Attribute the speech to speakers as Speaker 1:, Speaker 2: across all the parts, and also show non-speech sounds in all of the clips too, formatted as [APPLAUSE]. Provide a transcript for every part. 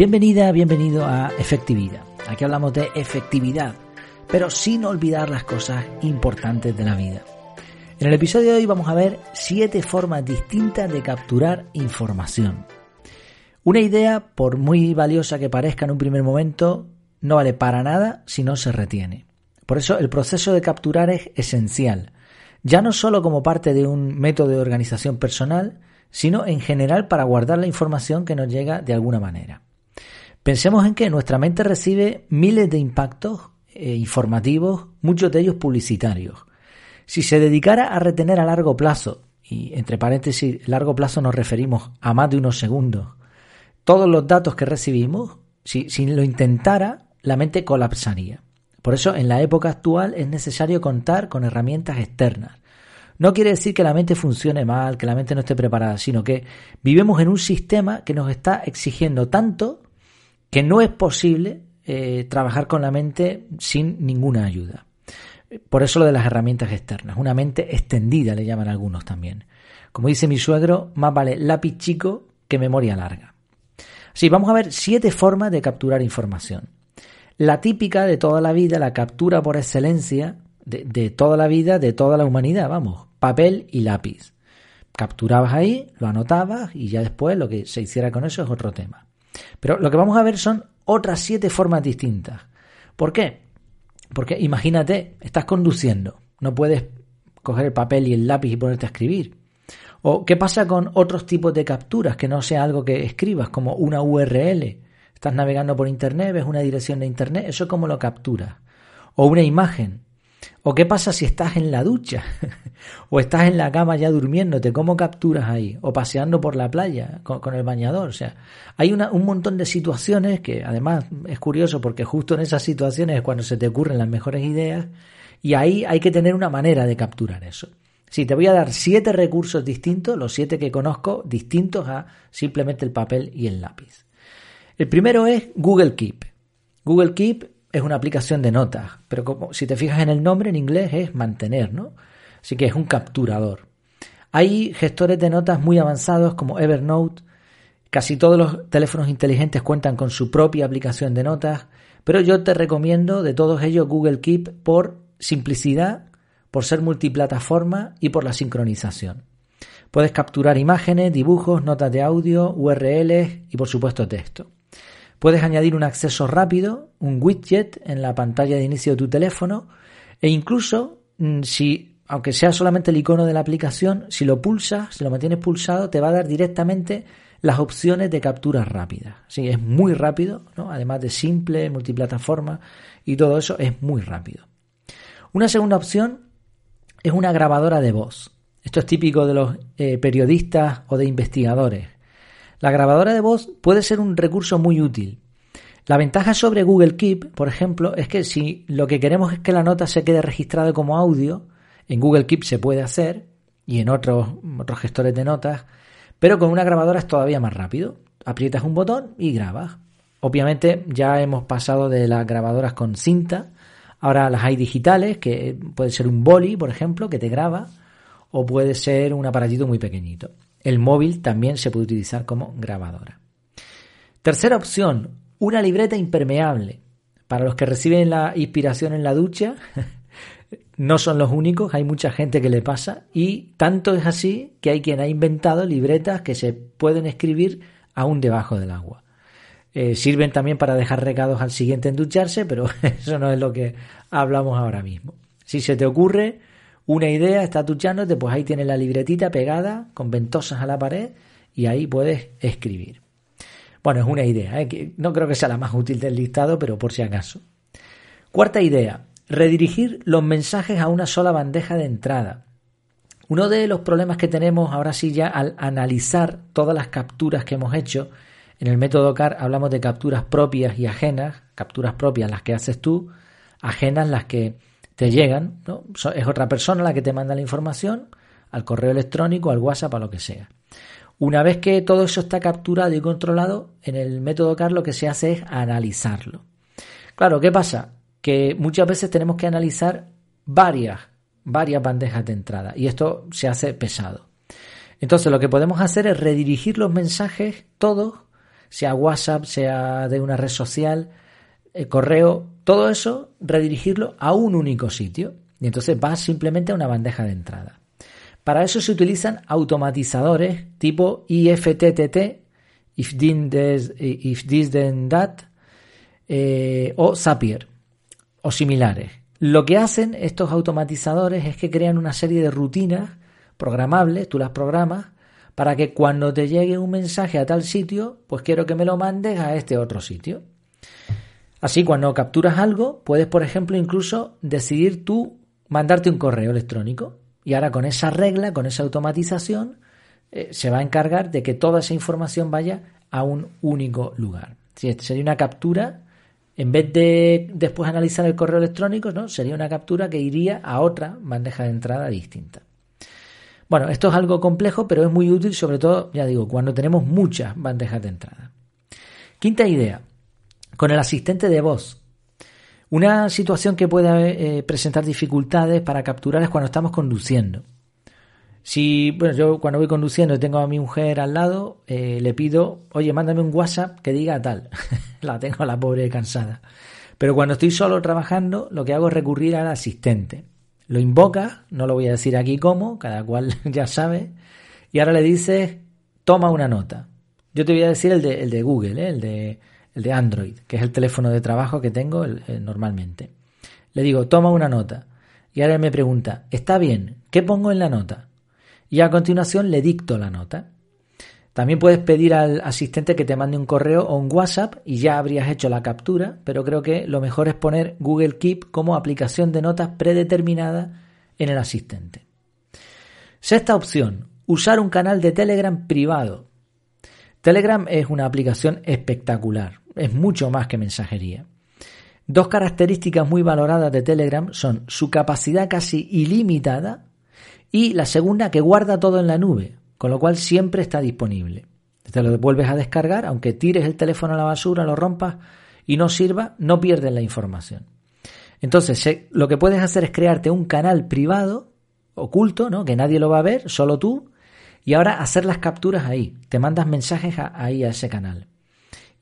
Speaker 1: Bienvenida, bienvenido a Efectividad. Aquí hablamos de efectividad, pero sin olvidar las cosas importantes de la vida. En el episodio de hoy vamos a ver siete formas distintas de capturar información. Una idea, por muy valiosa que parezca en un primer momento, no vale para nada si no se retiene. Por eso el proceso de capturar es esencial, ya no solo como parte de un método de organización personal, sino en general para guardar la información que nos llega de alguna manera. Pensemos en que nuestra mente recibe miles de impactos eh, informativos, muchos de ellos publicitarios. Si se dedicara a retener a largo plazo, y entre paréntesis, largo plazo nos referimos a más de unos segundos, todos los datos que recibimos, si, si lo intentara, la mente colapsaría. Por eso, en la época actual es necesario contar con herramientas externas. No quiere decir que la mente funcione mal, que la mente no esté preparada, sino que vivimos en un sistema que nos está exigiendo tanto que no es posible eh, trabajar con la mente sin ninguna ayuda. Por eso lo de las herramientas externas. Una mente extendida le llaman algunos también. Como dice mi suegro, más vale lápiz chico que memoria larga. Sí, vamos a ver siete formas de capturar información. La típica de toda la vida, la captura por excelencia de, de toda la vida, de toda la humanidad, vamos, papel y lápiz. Capturabas ahí, lo anotabas y ya después lo que se hiciera con eso es otro tema. Pero lo que vamos a ver son otras siete formas distintas. ¿Por qué? Porque imagínate, estás conduciendo, no puedes coger el papel y el lápiz y ponerte a escribir. ¿O qué pasa con otros tipos de capturas que no sea algo que escribas, como una URL? Estás navegando por Internet, ves una dirección de Internet, eso cómo lo capturas. O una imagen. ¿O qué pasa si estás en la ducha? [LAUGHS] o estás en la cama ya durmiéndote, ¿cómo capturas ahí? O paseando por la playa con, el bañador. O sea, hay un montón de situaciones que además es curioso porque justo en esas situaciones es cuando se te ocurren las mejores ideas y ahí hay que tener una manera de capturar eso. Sí, te voy a dar siete recursos distintos, los siete que conozco, distintos a simplemente el papel y el lápiz. El primero es Google Keep. Google Keep es una aplicación de notas, pero como si te fijas en el nombre en inglés es mantener, ¿no? Así que es un capturador. Hay gestores de notas muy avanzados como Evernote. Casi todos los teléfonos inteligentes cuentan con su propia aplicación de notas, pero yo te recomiendo de todos ellos Google Keep por simplicidad, por ser multiplataforma y por la sincronización. Puedes capturar imágenes, dibujos, notas de audio, URLs y por supuesto texto. Puedes añadir un acceso rápido, un widget en la pantalla de inicio de tu teléfono e incluso mm, si, aunque sea solamente el icono de la aplicación, si lo pulsas, si lo mantienes pulsado, te va a dar directamente las opciones de captura rápida. Sí, es muy rápido, ¿no? además de simple, multiplataforma y todo eso es muy rápido. Una segunda opción es una grabadora de voz. Esto es típico de los eh, periodistas o de investigadores. La grabadora de voz puede ser un recurso muy útil. La ventaja sobre Google Keep, por ejemplo, es que si lo que queremos es que la nota se quede registrada como audio, en Google Keep se puede hacer y en otros, otros gestores de notas, pero con una grabadora es todavía más rápido. Aprietas un botón y grabas. Obviamente ya hemos pasado de las grabadoras con cinta, ahora las hay digitales, que puede ser un boli, por ejemplo, que te graba, o puede ser un aparatito muy pequeñito. El móvil también se puede utilizar como grabadora. Tercera opción, una libreta impermeable. Para los que reciben la inspiración en la ducha, [LAUGHS] no son los únicos, hay mucha gente que le pasa y tanto es así que hay quien ha inventado libretas que se pueden escribir aún debajo del agua. Eh, sirven también para dejar recados al siguiente en ducharse, pero [LAUGHS] eso no es lo que hablamos ahora mismo. Si se te ocurre una idea, estás duchándote, pues ahí tienes la libretita pegada con ventosas a la pared y ahí puedes escribir. Bueno, es una idea, ¿eh? no creo que sea la más útil del listado, pero por si acaso. Cuarta idea, redirigir los mensajes a una sola bandeja de entrada. Uno de los problemas que tenemos ahora sí ya al analizar todas las capturas que hemos hecho, en el método CAR hablamos de capturas propias y ajenas, capturas propias las que haces tú, ajenas las que te llegan, ¿no? es otra persona la que te manda la información al correo electrónico, al WhatsApp, a lo que sea. Una vez que todo eso está capturado y controlado, en el método CAR lo que se hace es analizarlo. Claro, ¿qué pasa? Que muchas veces tenemos que analizar varias, varias bandejas de entrada y esto se hace pesado. Entonces lo que podemos hacer es redirigir los mensajes todos sea WhatsApp, sea de una red social, el correo, todo eso, redirigirlo a un único sitio. Y entonces vas simplemente a una bandeja de entrada. Para eso se utilizan automatizadores tipo IFTTT, if this, if this then that, eh, o Zapier, o similares. Lo que hacen estos automatizadores es que crean una serie de rutinas programables, tú las programas, para que cuando te llegue un mensaje a tal sitio, pues quiero que me lo mandes a este otro sitio. Así, cuando capturas algo, puedes, por ejemplo, incluso decidir tú mandarte un correo electrónico. Y ahora con esa regla, con esa automatización, eh, se va a encargar de que toda esa información vaya a un único lugar. Si sería una captura, en vez de después analizar el correo electrónico, ¿no? sería una captura que iría a otra bandeja de entrada distinta. Bueno, esto es algo complejo, pero es muy útil, sobre todo, ya digo, cuando tenemos muchas bandejas de entrada. Quinta idea, con el asistente de voz. Una situación que puede eh, presentar dificultades para capturar es cuando estamos conduciendo. Si, bueno, yo cuando voy conduciendo y tengo a mi mujer al lado, eh, le pido, oye, mándame un WhatsApp que diga tal. [LAUGHS] la tengo la pobre cansada. Pero cuando estoy solo trabajando, lo que hago es recurrir al asistente. Lo invoca, no lo voy a decir aquí cómo, cada cual [LAUGHS] ya sabe, y ahora le dices, toma una nota. Yo te voy a decir el de, el de Google, ¿eh? el, de, el de Android, que es el teléfono de trabajo que tengo normalmente. Le digo, toma una nota. Y ahora me pregunta, está bien, ¿qué pongo en la nota? y a continuación le dicto la nota. También puedes pedir al asistente que te mande un correo o un WhatsApp y ya habrías hecho la captura, pero creo que lo mejor es poner Google Keep como aplicación de notas predeterminada en el asistente. Sexta opción, usar un canal de Telegram privado. Telegram es una aplicación espectacular, es mucho más que mensajería. Dos características muy valoradas de Telegram son su capacidad casi ilimitada y la segunda, que guarda todo en la nube, con lo cual siempre está disponible. Te lo vuelves a descargar, aunque tires el teléfono a la basura, lo rompas y no sirva, no pierdes la información. Entonces, lo que puedes hacer es crearte un canal privado, oculto, ¿no? que nadie lo va a ver, solo tú, y ahora hacer las capturas ahí. Te mandas mensajes ahí a ese canal.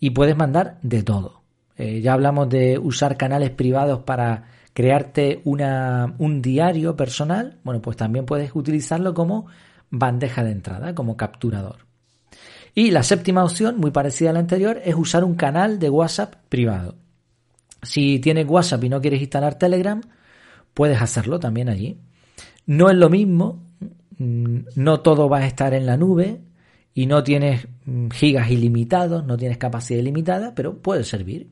Speaker 1: Y puedes mandar de todo. Eh, ya hablamos de usar canales privados para crearte una, un diario personal, bueno, pues también puedes utilizarlo como bandeja de entrada, como capturador. Y la séptima opción, muy parecida a la anterior, es usar un canal de WhatsApp privado. Si tienes WhatsApp y no quieres instalar Telegram, puedes hacerlo también allí. No es lo mismo, mm, no todo va a estar en la nube y no tienes mm, gigas ilimitados, no tienes capacidad ilimitada, pero puede servir.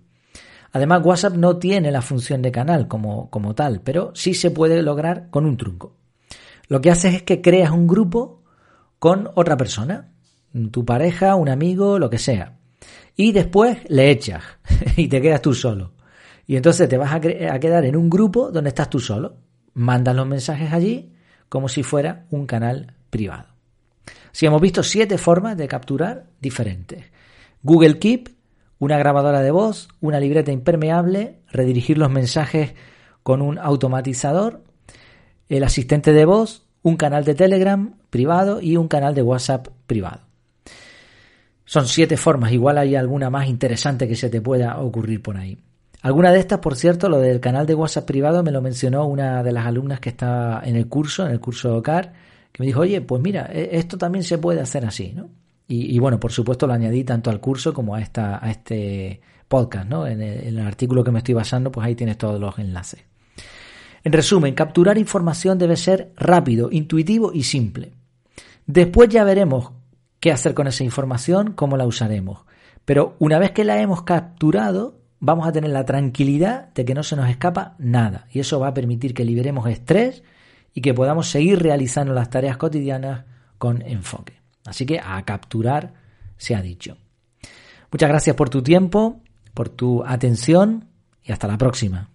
Speaker 1: Además, WhatsApp no tiene la función de canal como, como tal, pero sí se puede lograr con un truco. Lo que haces es que creas un grupo con otra persona, tu pareja, un amigo, lo que sea. Y después le echas [LAUGHS] y te quedas tú solo. Y entonces te vas a, a, quedar en un grupo donde estás tú solo. Mandas los mensajes allí como si fuera un canal privado. Si hemos visto siete formas de capturar diferentes. Google Keep una grabadora de voz, una libreta impermeable, redirigir los mensajes con un automatizador, el asistente de voz, un canal de Telegram privado y un canal de WhatsApp privado. Son siete formas, igual hay alguna más interesante que se te pueda ocurrir por ahí. Alguna de estas, por cierto, lo del canal de WhatsApp privado me lo mencionó una de las alumnas que está en el curso, en el curso de OCAR, que me dijo, oye, pues mira, e-, esto también se puede hacer así, ¿no? Y, bueno, por supuesto lo añadí tanto al curso como a, esta, a este podcast, ¿no? En el, en el artículo que me estoy basando, pues ahí tienes todos los enlaces. En resumen, capturar información debe ser rápido, intuitivo y simple. Después ya veremos qué hacer con esa información, cómo la usaremos. Pero una vez que la hemos capturado, vamos a tener la tranquilidad de que no se nos escapa nada. Y eso va a permitir que liberemos estrés y que podamos seguir realizando las tareas cotidianas con enfoque. Así que a capturar se ha dicho. Muchas gracias por tu tiempo, por tu atención y hasta la próxima.